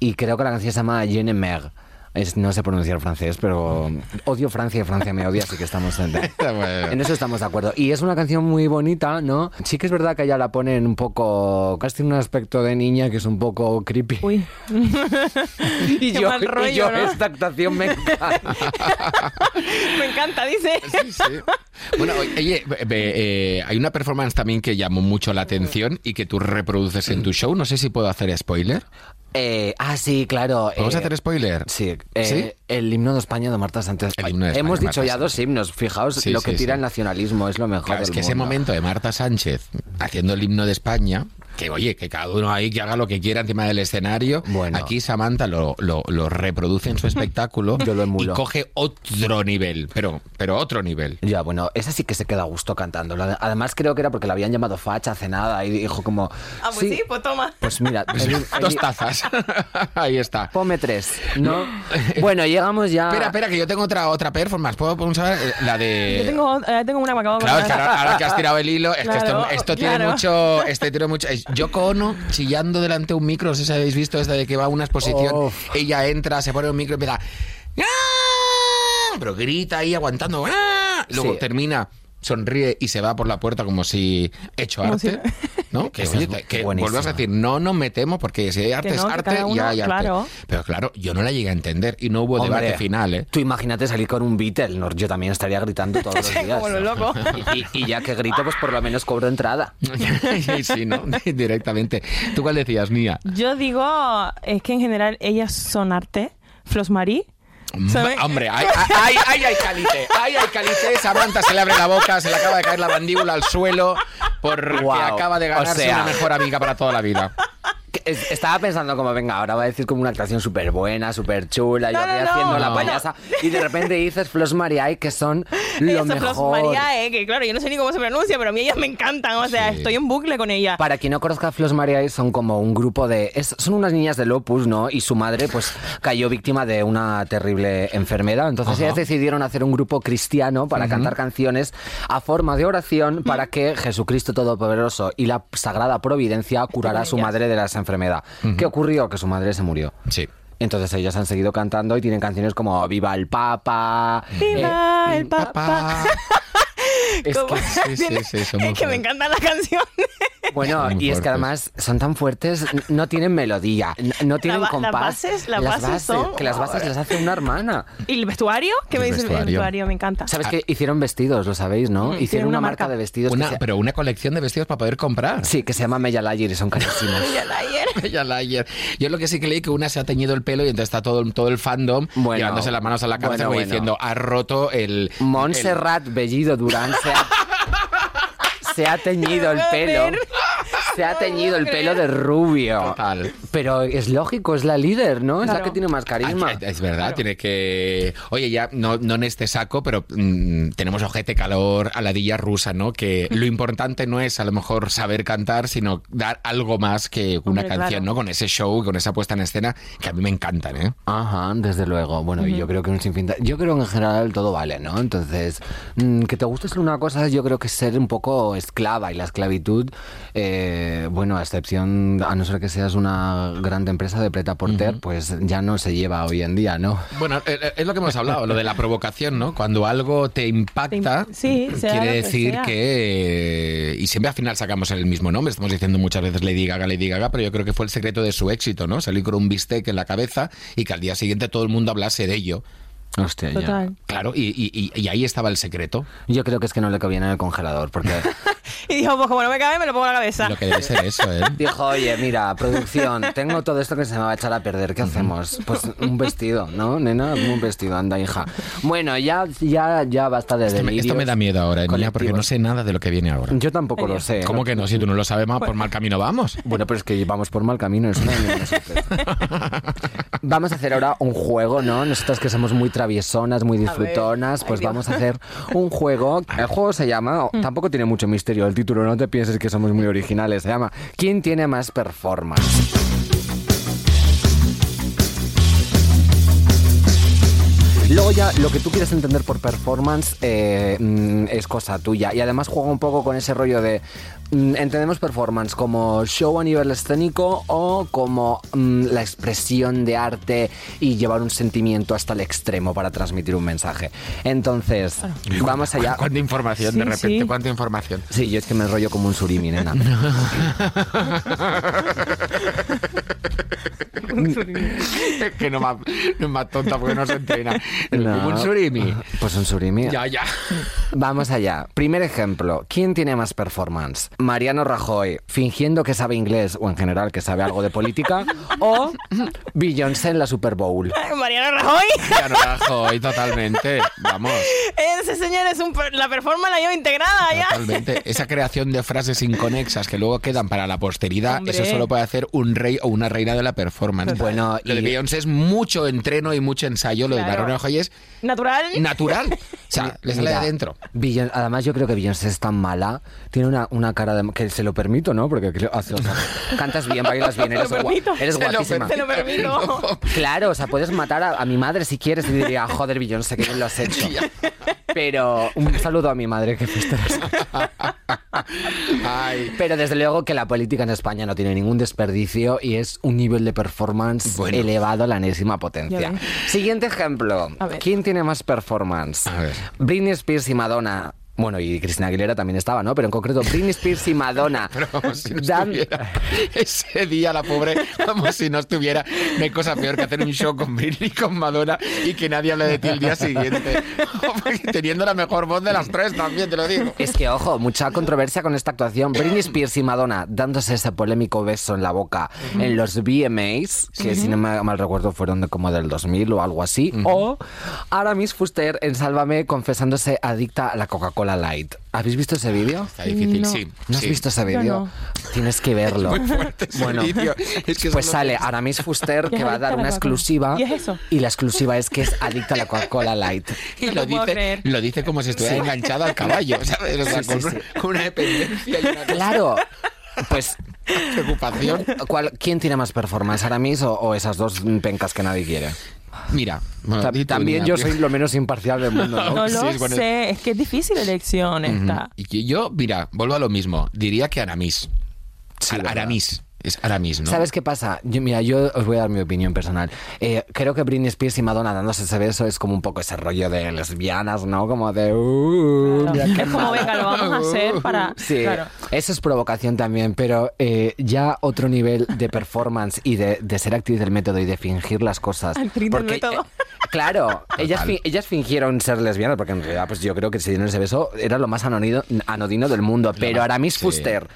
A: y creo que la canción se llama Je ne mer. Es, no sé pronunciar francés, pero odio Francia y Francia me odia, así que estamos en,
B: Bueno.
A: en eso estamos de acuerdo. Y es una canción muy bonita, ¿no? Sí que es verdad que ella la ponen un poco... Casi tiene un aspecto de niña que es un poco creepy.
C: Uy.
A: y,
C: qué
A: yo, y
C: rollo,
A: yo
C: ¿no?
A: esta actuación me encanta.
C: Me encanta, dice.
B: Sí, sí. Bueno, oye, eh, hay una performance también que llamó mucho la atención y que tú reproduces en tu show. No sé si puedo hacer spoiler.
A: Eh, ah, sí, claro.
B: ¿Vamos
A: eh,
B: a hacer spoiler?
A: Sí, eh,
B: ¿Sí?
A: El himno de España de Marta Sánchez.
B: El himno de España
A: Hemos dicho
B: Marta
A: ya dos himnos, fijaos
B: Sí,
A: lo
B: sí,
A: que tira
B: sí.
A: el nacionalismo, es lo mejor
B: Claro, es
A: del
B: que ese momento de Marta Sánchez haciendo el himno de España, que oye, que cada uno ahí que haga lo que quiera encima del escenario,
A: Bueno.
B: aquí Samantha lo, lo- lo reproduce en su espectáculo
A: Yo lo
B: y coge otro nivel, pero, pero otro nivel.
A: Ya, bueno, esa sí que se queda a gusto cantando. Además creo que era porque la habían llamado facha hace nada y dijo como...
C: Ah, pues sí, pues toma.
A: Pues mira, el- el-
B: Dos tazas. ahí está.
A: Ponme tres, ¿no? bueno, llegamos ya...
B: Espera, espera, que yo tengo otra otra performance. ¿Puedo pulsar eh, la de...?
C: Yo tengo, eh, tengo una que acabo de
B: Claro, es que ahora, ahora que has tirado el hilo, es que
C: Claro,
B: esto, esto tiene mucho. Este tiene mucho. es Yoko Ono chillando delante de un micro. No sé si habéis visto esta de que va a una exposición.
A: Uf.
B: Ella entra, se pone un micro y empieza. "¡Ah!", Pero grita ahí aguantando. "¡Ah!". Luego
A: Sí.
B: termina. Sonríe y se va por la puerta como si hecho
C: Como
B: arte, ¿no? Que, oye,
A: es
B: te- que
A: buenísima.
B: vuelvas a decir, no nos metemos porque si hay arte es arte
C: cada
B: y
C: uno-
B: hay arte.
C: claro.
B: Pero claro, yo no la llegué a entender y no hubo
A: Hombre,
B: debate final, ¿eh?
A: Tú imagínate salir con un Beatle, ¿no? yo también estaría gritando todos los días.
C: Como lo loco.
A: Y, ya que grito, pues por lo menos cobro entrada.
B: sí, ¿no? Directamente. ¿Tú cuál decías, Mía?
C: Yo digo, es que en general ellas son arte. Flos Marie. ¿Sabe?
B: Hombre, ay, ay, ay, ay, calice. Ay, ay, calice. Samantha se le abre la boca, se le acaba de caer la mandíbula al suelo porque
A: Guau.
B: acaba de
A: O
B: ganarse
A: sea.
B: una mejor amiga para toda la vida.
A: Estaba pensando como, venga, ahora va a decir como una actuación súper buena, súper chula, yo
C: No,
A: aquí
C: no, no.
A: haciendo la
B: No.
A: payasa, y de repente dices Flos Mariae, que son lo
C: Eso,
A: mejor.
C: Flos Mariae, que claro, yo no sé ni cómo se pronuncia, pero a mí ellas me encantan. O sea,
B: Sí.
C: estoy en bucle con ella.
A: Para quien no conozca a Flos Mariae, son como un grupo de... es- son unas niñas del Opus, ¿no? Y su madre, pues, cayó víctima de una terrible enfermedad. Entonces
B: Ajá.
A: ellas decidieron hacer un grupo cristiano para cantar canciones a forma de oración para que Jesucristo Todopoderoso y la Sagrada Providencia curara a su madre de esa enfermedad. ¿Qué ocurrió? Que su madre se murió.
B: Sí.
A: Entonces ellos han seguido cantando y tienen canciones como Viva el Papa. eh,
C: Viva el papá.
A: Es
C: ¿Cómo?
A: que-
B: sí, sí, sí,
C: es que me
B: fuertes.
C: encantan las canciones.
A: bueno, y es que además son tan fuertes, no tienen melodía, no tienen
C: las
A: compás.
C: bases- las bases son-
A: Que las bases las hace una hermana.
C: ¿Y el vestuario? ¿Qué
B: El
C: me dice el
B: vestuario.
C: Me encanta.
A: ¿Sabes que hicieron vestidos, lo sabéis, no?
C: Mm,
A: hicieron una,
C: una
A: marca,
C: marca.
A: de vestidos
B: Una,
A: se,
B: pero una colección de vestidos para poder comprar.
A: sí, que se llama Mella Layer y son carísimos.
C: Ya la ayer.
B: Ella la ayer. Yo lo que sí que leí que una se ha teñido el pelo y entonces está todo, todo el fandom
A: Bueno,
B: llevándose las manos a la cabeza
A: bueno, bueno.
B: diciendo, ha roto el...
A: Montserrat Bellido Durán se ha, se ha teñido el pelo. Se ha teñido el pelo de rubio.
B: Total.
A: Pero es lógico, es la líder, ¿no? Es la que tiene más carisma.
B: Ah, Es verdad, tiene que. Oye, ya, no, no en este saco, pero mm, tenemos ojete, calor, aladilla rusa, ¿no? Que lo importante no es a lo mejor saber cantar, sino dar algo más que una
C: Hombre,
B: canción,
C: claro.
B: ¿no? Con ese show, con esa puesta en escena, que a mí me encantan, ¿eh?
A: Ajá, desde luego. Bueno, y yo creo que un sinfín de- Yo creo que en general todo vale, ¿no? Entonces, mm, que te guste ser una cosa, yo creo que es ser un poco esclava. Y la esclavitud, eh, bueno, a excepción, a no ser que seas una grande empresa de preta porter, pues ya no se lleva hoy en día, ¿no?
B: Bueno, eh, eh, es lo que hemos hablado, lo de la provocación, ¿no? Cuando algo te impacta,
C: Te sí,
B: quiere decir que... eh, Y siempre al final sacamos el mismo nombre, estamos diciendo muchas veces Lady Gaga, Lady Gaga, pero yo creo que fue el secreto de su éxito, ¿no? Salir con un bistec en la cabeza y que al día siguiente todo el mundo hablase de ello.
A: Hostia, ya.
C: Total.
B: Claro, y, y- y- ahí estaba el secreto.
A: Yo creo que es que no le cabía en el congelador, porque
C: Y dijo, pues como no me cabe, me lo pongo en la cabeza.
B: Lo que debe ser eso, ¿eh?
A: dijo, oye, mira, producción, tengo todo esto que se me va a echar a perder, ¿qué hacemos? Pues un vestido, ¿no, nena? Un vestido, anda, hija. Bueno, ya, ya, ya basta de
B: Esto me, esto me da miedo ahora, niña, porque no sé nada de lo que viene ahora.
A: Yo tampoco lo sé.
B: ¿Cómo que no? Si tú no lo sabes, más por mal camino vamos.
A: Bueno, pero es que vamos por mal camino, es una sorpresa. Vamos a hacer ahora un juego, ¿no? Nosotras que somos muy traviesonas, muy disfrutonas, pues vamos a hacer un juego. El juego se llama, tampoco tiene mucho misterio el título, no te pienses que somos muy originales, se llama ¿Quién tiene más performance? Luego ya lo que tú quieres entender por performance eh, mm, es cosa tuya y además juega un poco con ese rollo de mm, entendemos performance como show a nivel escénico o como mm, la expresión de arte y llevar un sentimiento hasta el extremo para transmitir un mensaje. Entonces, vamos allá.
B: ¿Cuánta información de repente?
C: sí.
B: ¿Cuánta información?
A: Sí, yo es que me enrollo como un surimi, nena.
B: que no más, no es más tonta porque no se entrena.
A: No.
B: Un surimi.
A: Pues un surimi.
B: Ya, ya.
A: Vamos allá. Primer ejemplo. ¿Quién tiene más performance? Mariano Rajoy, fingiendo que sabe inglés o en general que sabe algo de política, o Beyoncé en la Super Bowl.
C: Mariano Rajoy.
B: Ya no Rajoy, totalmente. Vamos,
C: Ese señor es un... per- La performance la lleva integrada ya.
B: totalmente. Esa creación de frases inconexas que luego quedan para la posteridad,
C: Hombre.
B: eso solo puede hacer un rey o una reina de la performance.
A: Bueno,
B: lo de
A: y-
B: Beyoncé es mucho entreno y mucho ensayo. Lo de
C: Claro.
B: Mariano Rajoy es
C: Natural.
B: natural. O sea, le sale de adentro.
A: Además, yo creo que Beyoncé es tan mala, tiene una, una cara de. que se lo permito, ¿no? Porque o sea, cantas bien, bailas bien, eres,
C: Se lo
A: gua-
C: permito.
A: eres guapísima.
C: Te lo permito.
A: Claro, o sea, puedes matar a, a mi madre si quieres y diría, joder, Beyoncé, que bien lo has hecho. Pero un saludo a mi madre, que fuiste
B: Ay.
A: Pero desde luego que la política en España no tiene ningún desperdicio y es un nivel de performance
B: Bueno.
A: elevado a la enésima potencia. Siguiente ejemplo. ¿Quién tiene más performance?
B: A ver.
A: Britney Spears y Madonna. Bueno, y Cristina Aguilera también estaba, ¿no? Pero en concreto Britney Spears y Madonna.
B: Pero como si no
A: dan-
B: estuviera ese día la pobre, como si no estuviera. No hay cosa peor que hacer un show con Britney y con Madonna y que nadie hable de ti el día siguiente. Teniendo la mejor voz de las tres también, te lo digo.
A: Es que, ojo, mucha controversia con esta actuación. Britney Spears y Madonna dándose ese polémico beso en la boca en los VMAs, que si no me mal recuerdo fueron de como del 2000 o algo así. O Aramis Fuster en Sálvame confesándose adicta a la Coca-Cola Light. ¿Habéis visto ese vídeo?
B: Está difícil,
C: No.
B: sí.
A: ¿No has
B: sí.
A: visto ese vídeo?
C: no.
A: Tienes que verlo.
B: Muy fuerte ese
A: Bueno,
B: vídeo. Es que
A: pues sale Aramis Fuster que va a dar una
C: Coca-Cola.
A: exclusiva.
C: ¿Y es eso?
A: Y la exclusiva es que es adicta a la Coca-Cola Light.
B: Y
C: No
B: lo dice, lo dice como si estuviera enganchada al caballo, ¿sabes? O sea,
A: Sí,
B: con,
A: sí,
B: una- con una dependencia y una
A: Claro. Pues
B: preocupación.
A: ¿Cuál- ¿Quién tiene más performance, Aramis o, o esas dos pencas que nadie quiere?
B: Mira, bueno,
A: Ta-
B: di tú,
A: También yo soy lo menos imparcial del mundo, ¿no?
C: Lo
B: bueno.
C: sé. Es que es difícil elección esta.
B: Y yo, mira, vuelvo a lo mismo. Diría que Aramis.
A: Sí,
B: Ar-
A: ¿verdad?
B: Aramis. Es Aramis, ¿no?
A: ¿Sabes qué pasa? Yo, mira, yo os voy a dar mi opinión personal. Eh, creo que Britney Spears y Madonna dándose ese beso es como un poco ese rollo de lesbianas, ¿no? Como de... "Uh,
C: Es como,
A: mala".
C: venga, lo vamos a hacer para...
A: Sí,
C: Claro.
A: eso es provocación también, pero eh, ya otro nivel de performance y de, de ser actriz del método y de fingir las cosas.
C: Actriz del método.
A: eh, claro, ellas, fi- ellas fingieron ser lesbianas, porque en realidad pues yo creo que si dieron ese beso era lo más anodino, anodino del mundo, pero Aramis
B: sí.
A: Fuster...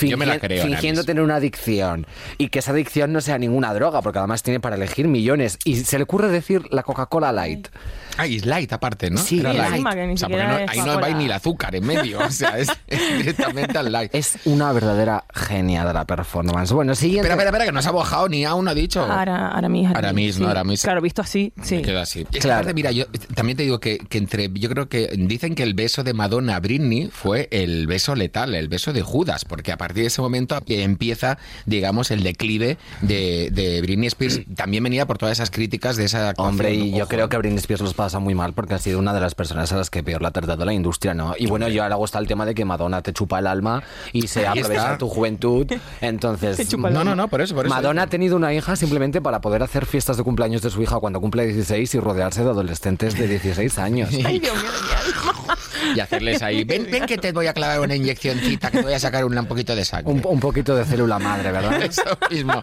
B: Yo me la creo,
A: fingiendo tener una adicción y que esa adicción no sea ninguna droga, porque además tiene para elegir millones y se le ocurre decir la Coca-Cola Light.
B: Ah, y light aparte, ¿no?
A: Sí,
B: Era
A: light.
C: Encima que ni
B: O sea, porque
C: siquiera
B: no-
C: es
B: ahí no ni el azúcar en medio, o sea, es, es directamente al light.
A: Es una verdadera genia de la performance. Bueno, siguiente.
B: Espera, espera, espera, que no se ha bojado ni aún ha dicho.
C: Ahora, ahora mismo.
B: Aramis, ¿no? Aramis.
C: Claro, visto así, sí.
B: Me quedo así.
A: Claro.
B: aparte, mira, yo también te digo que, que entre. Yo creo que dicen que el beso de Madonna a Britney fue el beso letal, el beso de Judas, porque a partir de ese momento empieza, digamos, el declive de, de Britney Spears. También venía por todas esas críticas de esa.
A: Hombre, y yo creo que Britney Spears los pasa muy mal porque ha sido una de las personas a las que peor la ha tratado la industria, ¿no? Y bueno, yo ahora está el tema de que Madonna te chupa el alma y se aprovecha tu juventud. Entonces,
B: No, no, no, por eso, por eso.
A: Madonna ha tenido una hija simplemente para poder hacer fiestas de cumpleaños de su hija cuando cumple 16 y rodearse de adolescentes de 16 años.
C: Ay, Dios mío, de mi alma.
B: Y hacerles ahí. Ven, ven que te voy a clavar una inyeccioncita, que te voy a sacar un, un poquito de sangre.
A: Un, un poquito de célula madre, ¿verdad?
B: Eso mismo.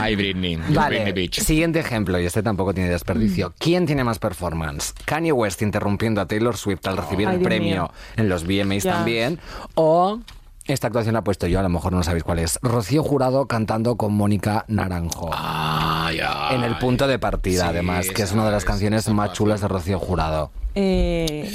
B: Ay, Britney. Britney
A: Vale,
B: Beach.
A: siguiente ejemplo, y este tampoco tiene desperdicio. ¿Quién tiene más performance? ¿Kanye West interrumpiendo a Taylor Swift al recibir el premio
C: mío.
A: en los VMAs también? ¿O esta actuación la he puesto yo, a lo mejor no sabéis cuál es? Rocío Jurado cantando con Mónica Naranjo.
B: Ay, ay.
A: en el punto de partida,
B: Sí,
A: además, que es una de las
B: es-
A: canciones más chulas de Rocío Jurado.
C: Eh,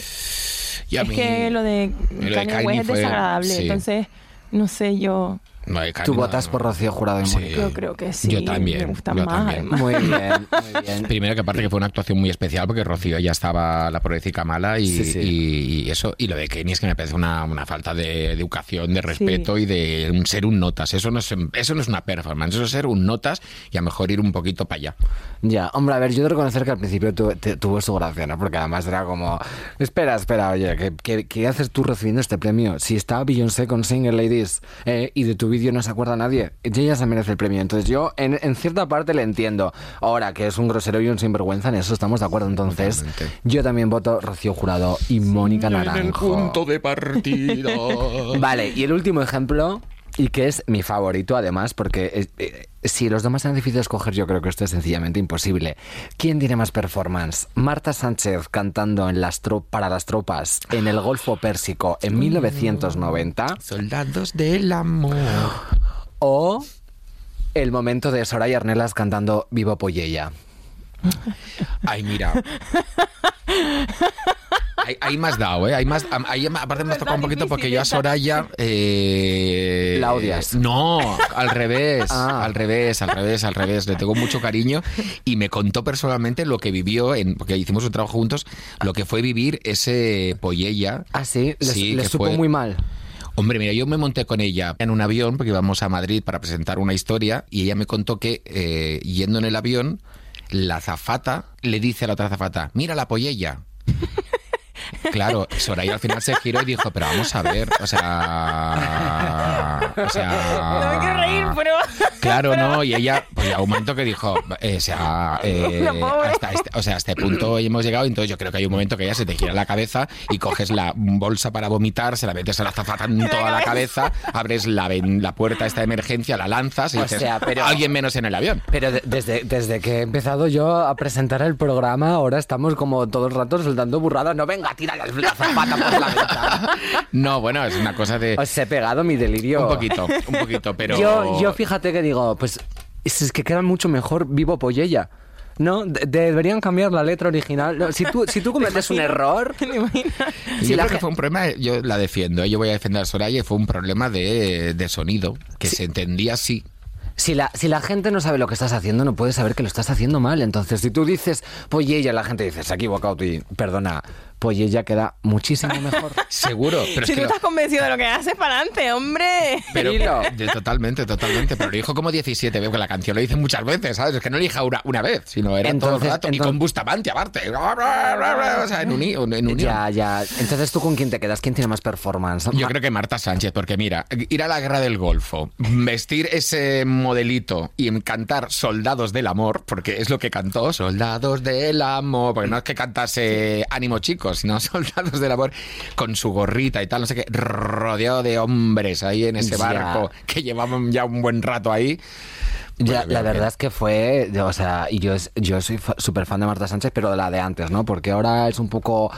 B: Y a
C: es
B: mí-
C: que lo de
B: lo de
C: Kanye
B: Kanye
C: West es desagradable,
B: sí.
C: entonces, no sé, yo,
B: No,
A: ¿Tú votas por Rocío Jurado y
B: Sí.
A: Mónica?
C: yo creo que sí.
B: Yo también,
C: Me gusta
B: yo
C: más,
B: también.
C: además.
A: Muy bien, muy bien.
B: Primero que aparte que fue una actuación muy especial porque Rocío ya estaba la pobrecita mala y,
A: Sí, sí.
B: y- y eso y lo de Kenny es que me parece una, una falta de educación, de respeto y de un- ser un notas. Eso no es eso no es una performance, eso es ser un notas y a lo mejor ir un poquito para allá.
A: Ya, hombre, a ver, yo de reconocer que al principio tu- te- tuvo su gracia, ¿no? Porque además era como, espera, espera, oye, ¿qué, qué, qué haces tú recibiendo este premio? Si está Beyoncé con Single Ladies eh, y de tu vídeo no se acuerda nadie, ella se merece el premio. Entonces yo, en, en cierta parte, le entiendo. Ahora, que es un grosero y un sinvergüenza, en eso estamos de acuerdo. Entonces,
B: Totalmente.
A: yo también voto Rocío Jurado y Mónica Naranjo.
B: de partida.
A: Vale, y el último ejemplo, y que es mi favorito además, porque eh, eh, si los demás han difícil escoger, yo creo que esto es sencillamente imposible. ¿Quién tiene más performance? Marta Sánchez cantando en las para las tropas en el Golfo Pérsico en 1990
B: Soldados del amor.
A: o el momento de Soraya Arnelas cantando Vivo Pollella.
B: Ay, mira. Ahí, ahí me has dado, ¿eh? Ahí más, ahí aparte me has tocado un poquito
C: difícil
B: porque yo a. Soraya... eh,
A: La odias.
B: No, al revés,
A: Ah.
B: al revés, al revés, al revés. Le tengo mucho cariño y me contó personalmente lo que vivió, en, porque hicimos un trabajo juntos, lo que fue vivir ese Pollella.
A: Ah, sí,
B: que
A: supo
B: fue-
A: muy mal.
B: Hombre, mira, yo me monté con ella en un avión porque íbamos a Madrid para presentar una historia y ella me contó que eh, yendo en el avión, la azafata le dice a la otra azafata, mira la pollella. Claro, Soraya al final se giró y dijo, pero vamos a ver, o sea... O sea...
C: No me quiero reír, pero...
B: Claro, no, y ella, pues ya un momento que dijo, eh, o sea, eh, hasta este, o sea, a este punto hemos llegado, entonces yo creo que hay un momento que ya se te gira la cabeza y coges la bolsa para vomitar, se la metes a la azafata en toda la cabeza, abres la, ven- la puerta esta de emergencia, la lanzas y
A: O
B: dices,
A: sea, pero-
B: alguien menos en el avión.
A: Pero de- desde, desde que he empezado yo a presentar el programa, ahora estamos como todo el rato soltando burradas. No, venga, tira la, la zapata por la ventana.
B: No, bueno, es una cosa de...
A: Os he pegado mi delirio.
B: Un poquito, un poquito, pero...
A: Yo, yo fíjate que digo, pues es que queda mucho mejor vivo Pollella. ¿No? De- deberían cambiar la letra original. No, si, tú, si tú cometes un error... Si
B: yo
A: la
B: creo que fue un problema, yo la defiendo, ¿eh? yo voy a defender a Soraya y fue un problema de, de sonido, que se entendía así.
A: Si la, si la gente no sabe lo que estás haciendo, no puede saber que lo estás haciendo mal. Entonces, si tú dices Pollella, la gente dice, se ha equivocado. Y, perdona, Pollella queda muchísimo mejor.
B: Seguro, pero
C: si
B: es que
C: tú
B: lo-
C: estás convencido de lo que haces, para adelante, hombre.
B: Pero de- totalmente, totalmente. Pero lo dijo como 17, veo que la canción lo dice muchas veces, ¿sabes? Es que no lo dije una, una vez, sino era todo
A: Entonces-
B: el rato. y
A: entonces-
B: con Bustamante aparte. O sea, en, uni- en unión.
A: ya, ya. Entonces, ¿tú con quién te quedas? ¿Quién tiene más performance?
B: Yo creo que Marta Sánchez, porque mira, ir a la guerra del Golfo, vestir ese modelito y cantar Soldados del Amor, porque es lo que cantó, Soldados del Amor, porque no es que cantase Ánimo sino Soldados del Amor, con su gorrita y tal, no sé qué, rodeado de hombres ahí en ese
A: Ya.
B: barco que llevaban ya un buen rato ahí.
A: Ya, la verdad
B: bien.
A: es que fue, o sea, y yo, yo soy súper fan de Marta Sánchez, pero de la de antes, ¿no? Porque ahora es un poco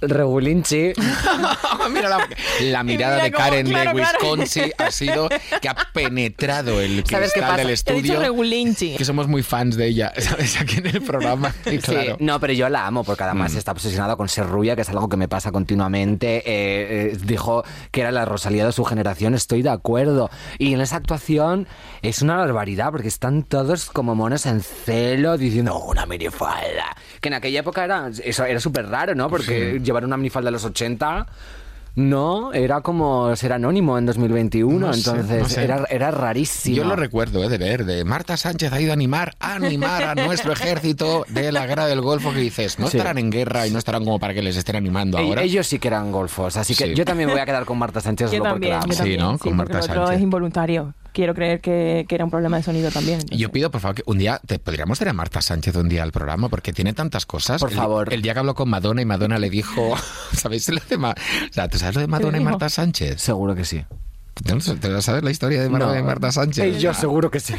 A: Regulinchi.
B: Mira la, la mirada
C: mira
B: de
C: cómo-
B: Karen
C: claro,
B: de
C: claro.
B: Wisconsin ha sido que ha penetrado el
A: ¿Sabes qué
B: cristal del
C: he
B: estudio.
C: regulinchi.
B: Que somos muy fans de ella, ¿sabes? Aquí en el programa. Y claro.
A: Sí, no, pero yo la amo porque además está obsesionada con ser rubia, que es algo que me pasa continuamente. Eh, eh, dijo que era la Rosalía de su generación, estoy de acuerdo. Y en esa actuación es una barbaridad porque están todos como monos en celo diciendo "Oh, una minifalda. Que en aquella época era eso era súper raro, ¿no? Porque llevar una minifalda de los 80 no, era como ser anónimo en 2021,
B: No sé,
A: entonces
B: no sé.
A: Era, era rarísimo.
B: Yo lo recuerdo, ¿eh? de ver, de Marta Sánchez ha ido a animar, a animar a nuestro ejército de la guerra del Golfo, que dices, no
A: Sí.
B: estarán en guerra y no estarán como para que les estén animando
A: E-
B: ahora.
A: Ellos sí que eran golfos, así que
B: Sí.
A: yo también me voy a quedar con Marta Sánchez
C: Yo
A: solo porque la
C: yo
B: Sí,
C: también.
B: ¿no?
C: Sí,
B: Con
C: porque
B: Marta Sánchez.
C: es involuntario. Quiero creer que, que era un problema de sonido también. entonces.
B: Yo pido, por favor, que un día te podríamos traer a Marta Sánchez un día al programa porque tiene tantas cosas.
A: Por
B: El-
A: favor.
B: El, día que habló con Madonna y Madonna le dijo, ¿sabéis lo de, Ma- o sea, ¿tú sabes lo de Madonna y? Marta Sánchez?
A: Seguro que sí.
B: ¿Tú no- ¿Te la sabes la historia de Madonna y Marta Sánchez?
A: Eh, yo seguro que sí.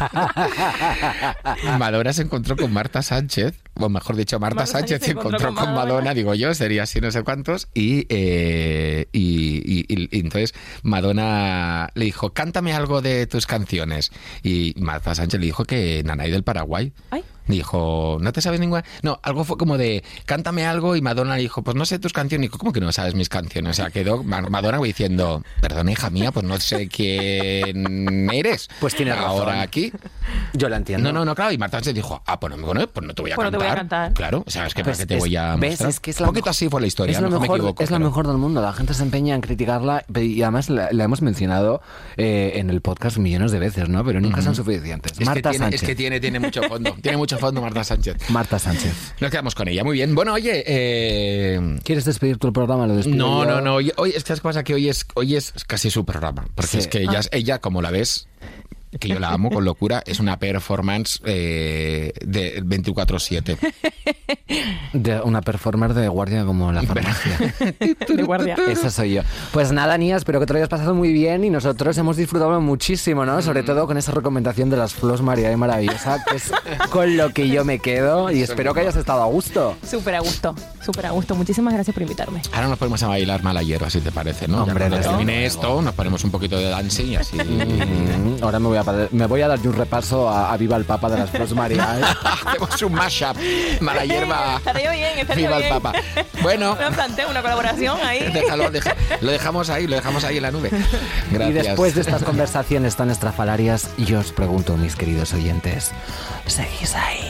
B: Madonna se encontró con Marta Sánchez, o mejor dicho, Marta,
C: Marta
B: Sánchez se encontró, con, Madonna.
C: Madonna.
B: digo yo, sería así no sé cuántos, y, eh, y, y- y- y entonces Madonna le dijo, cántame algo de tus canciones. Y Marta Sánchez le dijo que Nanay del Paraguay.
C: Ay.
B: Dijo, ¿no te sabes ninguna? No, algo fue como de, cántame algo, y Madonna le dijo, pues no sé tus canciones. Y dijo, ¿cómo que no sabes mis canciones? O sea, quedó Ma- Madonna diciendo, perdona, hija mía, pues no sé quién eres.
A: Pues tienes razón.
B: Ahora aquí.
A: Yo la entiendo.
B: No, no, no, claro. Y Marta Sánchez dijo, ah, pues no, bueno, pues no te voy a
C: Pues no te
B: cantar.
C: voy a cantar.
B: Claro, o sea, es que
A: Pues
B: para qué te voy a
A: ¿ves?
B: mostrar.
A: Es que es la
B: Un poquito
A: mejor-
B: así fue la historia,
A: es lo
B: lo mejor
A: mejor,
B: me equivoco.
A: es
B: pero-
A: mejor del mundo. La gente se empeña en criticarla y además la, la hemos mencionado eh, en el podcast millones de veces, ¿no? Pero nunca son suficientes.
B: Es que,
A: Marta
B: tiene,
A: Sánchez.
B: es que tiene, tiene mucho fondo. tiene mucho fondo Marta Sánchez.
A: Marta Sánchez.
B: Nos quedamos con ella. Muy bien. Bueno, oye, eh,
A: ¿Quieres despedir tu programa? Lo
B: No,
A: yo.
B: no, no. Hoy, hoy es que ¿sabes qué pasa que hoy es, hoy es casi su programa. Porque
A: Sí.
B: es que ella, ella, como la ves, que yo la amo con locura, es una performance eh, de 24-7.
A: De una performer de guardia como la farmacia.
C: De guardia.
A: Esa soy yo. Pues nada, Nia, espero que te lo hayas pasado muy bien y nosotros hemos disfrutado muchísimo, ¿no?
B: Mm.
A: Sobre todo con esa recomendación de las Flos María y Maravillosa, que es con lo que yo me quedo y espero que hayas estado a gusto.
C: Súper a gusto, súper a gusto. Muchísimas gracias por invitarme.
B: Ahora nos ponemos a bailar malayero, si te parece, ¿no?
A: Hombre,
B: termine esto, nos ponemos un poquito de dancing y así.
A: Mm, Ahora me voy a, me voy a dar yo un repaso a, a Viva el Papa de las Flos María. ¿eh?
B: Hacemos un mashup. Mala hierba.
C: Estaría bien, estaría
B: Viva el. Papa. Bueno,
C: Me planteo una colaboración ahí.
B: déjalo, deja- lo dejamos ahí, lo dejamos ahí en la nube. Gracias.
A: Y después de estas conversaciones tan estrafalarias, yo os pregunto, mis queridos oyentes, ¿seguís ahí?